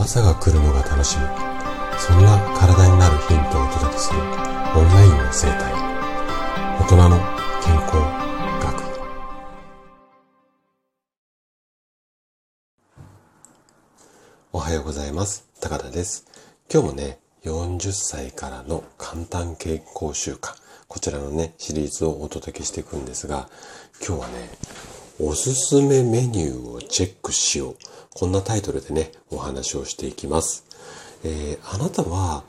朝が来るのが楽しみ。そんな体になるヒントをお届けするオンラインの生態。大人の健康学。おはようございます。高田です。今日もね40歳からの簡単健康習慣。こちらのねシリーズをお届けしていくんですが今日はねおすすめメニューをチェックしよう。こんなタイトルでね、お話をしていきます。えー、あなたは、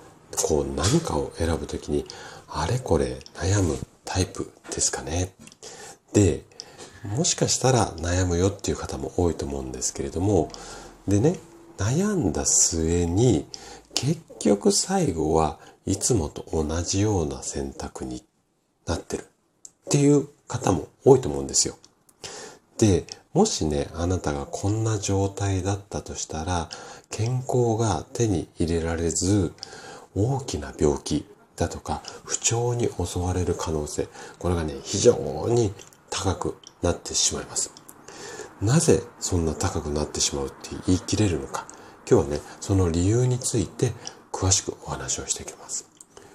こう何かを選ぶときに、あれこれ悩むタイプですかね？で、もしかしたら悩むよっていう方も多いと思うんですけれども、でね、悩んだ末に、結局最後はいつもと同じような選択になってるっていう方も多いと思うんですよ。で、もしね、あなたがこんな状態だったとしたら、健康が手に入れられず、大きな病気だとか、不調に襲われる可能性、これがね、非常に高くなってしまいます。なぜそんな高くなってしまうって言い切れるのか。今日はね、その理由について詳しくお話をしていきます。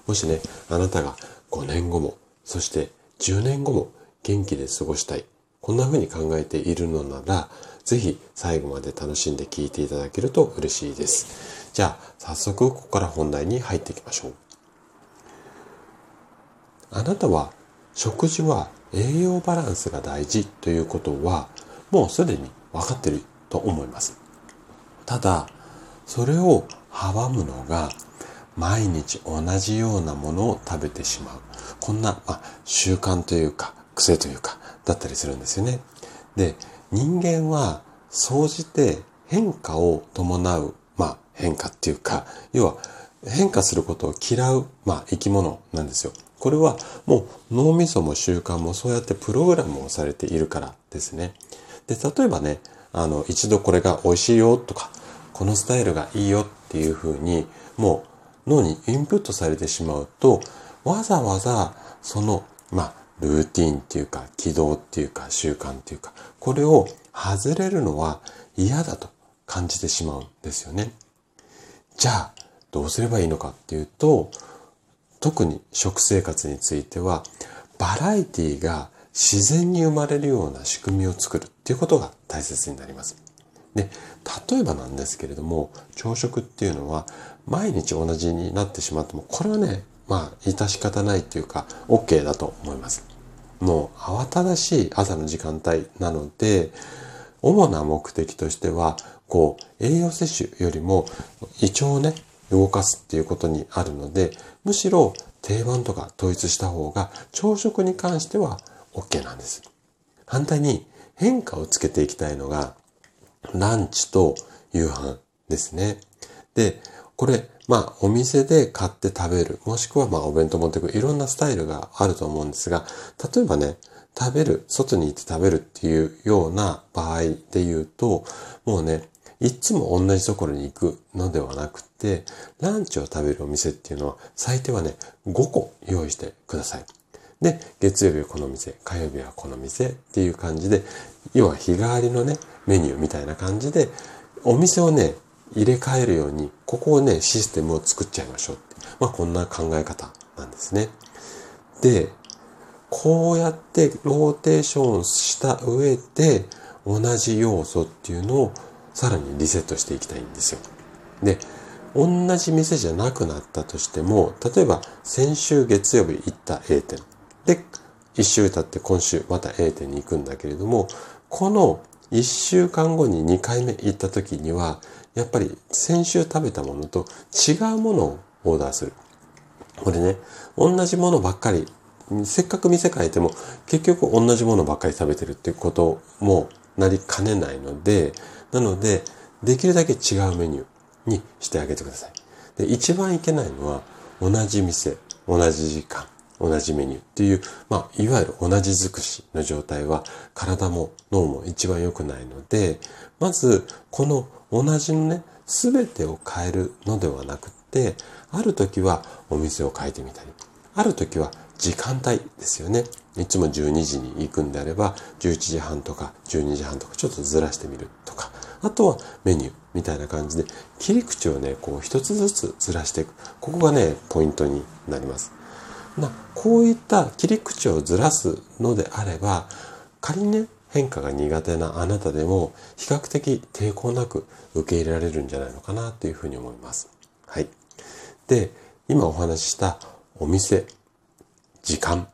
もしね、あなたが5年後も、そして10年後も元気で過ごしたい。こんな風に考えているのなら、ぜひ最後まで楽しんで聞いていただけると嬉しいです。じゃあ、早速ここから本題に入っていきましょう。あなたは食事は栄養バランスが大事ということはもうすでに分かっていると思います。ただ、それを阻むのが毎日同じようなものを食べてしまう。こんな、まあ、習慣というか癖というかだったりするんですよね。で、人間は総じて変化を伴う、まあ変化っていうか、要は変化することを嫌う、まあ生き物なんですよ。これはもう脳みそも習慣もそうやってプログラムをされているからですね。で、例えばね、あの、一度これが美味しいよとか、このスタイルがいいよっていうふうに、もう脳にインプットされてしまうと、わざわざその、まあ、ルーティンっていうか、軌道っていうか、習慣っていうか、これを外れるのは嫌だと感じてしまうんですよね。じゃあ、どうすればいいのかっていうと、特に食生活については、バラエティが自然に生まれるような仕組みを作るっていうことが大切になります。で、例えばなんですけれども、朝食っていうのは毎日同じになってしまっても、これはね、まあ、致し方ないっていうか、OK だと思います。もう慌ただしい朝の時間帯なので、主な目的としては、こう、栄養摂取よりも胃腸をね、動かすっていうことにあるので、むしろ定番とか統一した方が朝食に関しては OK なんです。反対に変化をつけていきたいのが、ランチと夕飯ですね。で、これ、まあ、お店で買って食べる、もしくはまあ、お弁当持ってくる、いろんなスタイルがあると思うんですが、例えばね、食べる、外に行って食べるっていうような場合で言うと、もうね、いつも同じところに行くのではなくて、ランチを食べるお店っていうのは、最低はね、5個用意してください。で、月曜日はこの店、火曜日はこの店っていう感じで、要は日替わりのね、メニューみたいな感じで、お店をね、入れ替えるように、ここをね、システムを作っちゃいましょうって。まあ、こんな考え方なんですね。で、こうやってローテーションした上で、同じ要素っていうのをさらにリセットしていきたいんですよ。で、同じ店じゃなくなったとしても、例えば先週月曜日行った A 店。で、一週経って今週また A 店に行くんだけれども、この一週間後に2回目行った時には、やっぱり先週食べたものと違うものをオーダーする。これね、同じものばっかり、せっかく店変えても結局同じものばっかり食べてるっていうこともなりかねないので、なので、できるだけ違うメニューにしてあげてください。で、一番いけないのは、同じ店、同じ時間、同じメニューっていう、まあ、いわゆる同じ尽くしの状態は体も脳も一番良くないので、まず、この同じのね、すべてを変えるのではなくて、ある時はお店を変えてみたり、ある時は時間帯ですよね。いつも12時に行くんであれば、11時半とか12時半とかちょっとずらしてみるとか、あとはメニュー、みたいな感じで、切り口をね、こう一つずつずらしていく。ここがね、ポイントになります。まあ、こういった切り口をずらすのであれば、仮にね、変化が苦手なあなたでも比較的抵抗なく受け入れられるんじゃないのかなというふうに思います。はい。で、今お話ししたお店、時間、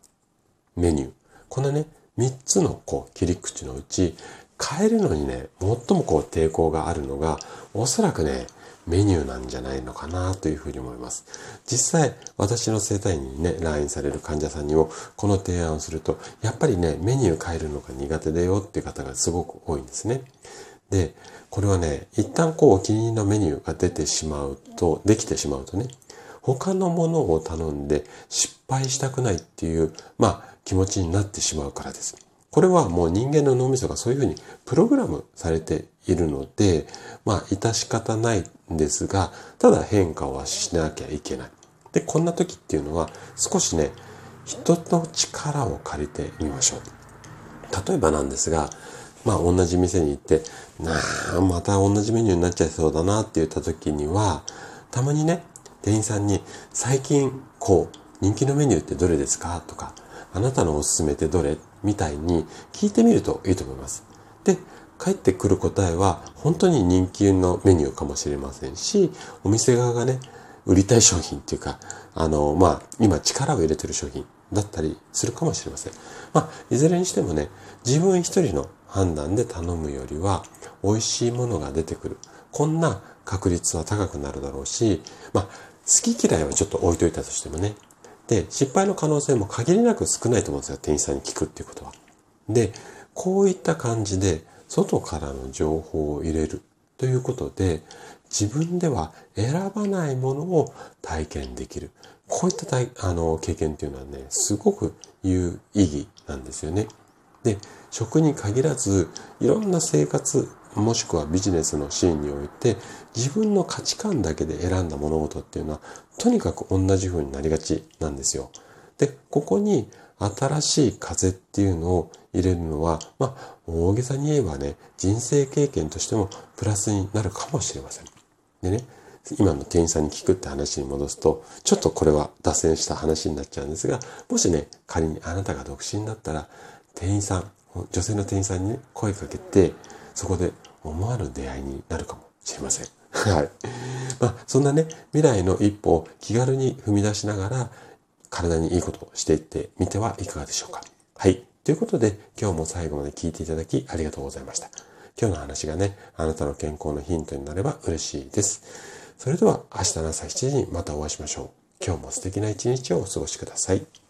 メニュー。このね、3つのこう切り口のうち、変えるのにね、最もこう抵抗があるのが、おそらくね、メニューなんじゃないのかなというふうに思います。実際、私の生体院にね、来院される患者さんにもこの提案をすると、やっぱりね、メニュー変えるのが苦手だよっていう方がすごく多いんですね。で、これはね、一旦こうお気に入りのメニューが出てしまうと、できてしまうとね、他のものを頼んで失敗したくないっていう、まあ気持ちになってしまうからです。これはもう人間の脳みそがそういうふうにプログラムされているので、まあ、致し方ないんですが、ただ変化はしなきゃいけない。で、こんな時っていうのは少しね、人の力を借りてみましょう。例えばなんですが、まあ同じ店に行って、なあ、また同じメニューになっちゃいそうだなって言った時には、たまにね、店員さんに最近こう、人気のメニューってどれですか？とか、あなたのおすすめってどれ？みたいに聞いてみるといいと思います。で、返ってくる答えは本当に人気のメニューかもしれませんし、お店側がね、売りたい商品っていうか、あの、まあ、今力を入れてる商品だったりするかもしれません。まあ、いずれにしてもね、自分一人の判断で頼むよりは、美味しいものが出てくる。こんな確率は高くなるだろうし、まあ、好き嫌いはちょっと置いといたとしてもね、で、失敗の可能性も限りなく少ないと思うんですよ。店員さんに聞くっていうことは。で、こういった感じで、外からの情報を入れるということで、自分では選ばないものを体験できる。こういった体あの経験っていうのはね、すごく有意義なんですよね。で、食に限らず、いろんな生活、もしくはビジネスのシーンにおいて、自分の価値観だけで選んだ物事っていうのは、とにかく同じ風になりがちなんですよ。で、ここに新しい風っていうのを入れるのは、まあ、大げさに言えばね、人生経験としてもプラスになるかもしれません。でね、今の店員さんに聞くって話に戻すと、ちょっとこれは脱線した話になっちゃうんですが、もしね、仮にあなたが独身だったら、店員さん、女性の店員さんに、声かけて、そこで思わぬ出会いになるかもしれません。はい。まあ、そんなね、未来の一歩を気軽に踏み出しながら、体にいいことをしていってみてはいかがでしょうか。はい。ということで、今日も最後まで聞いていただきありがとうございました。今日の話がね、あなたの健康のヒントになれば嬉しいです。それでは明日の朝7時にまたお会いしましょう。今日も素敵な一日をお過ごしください。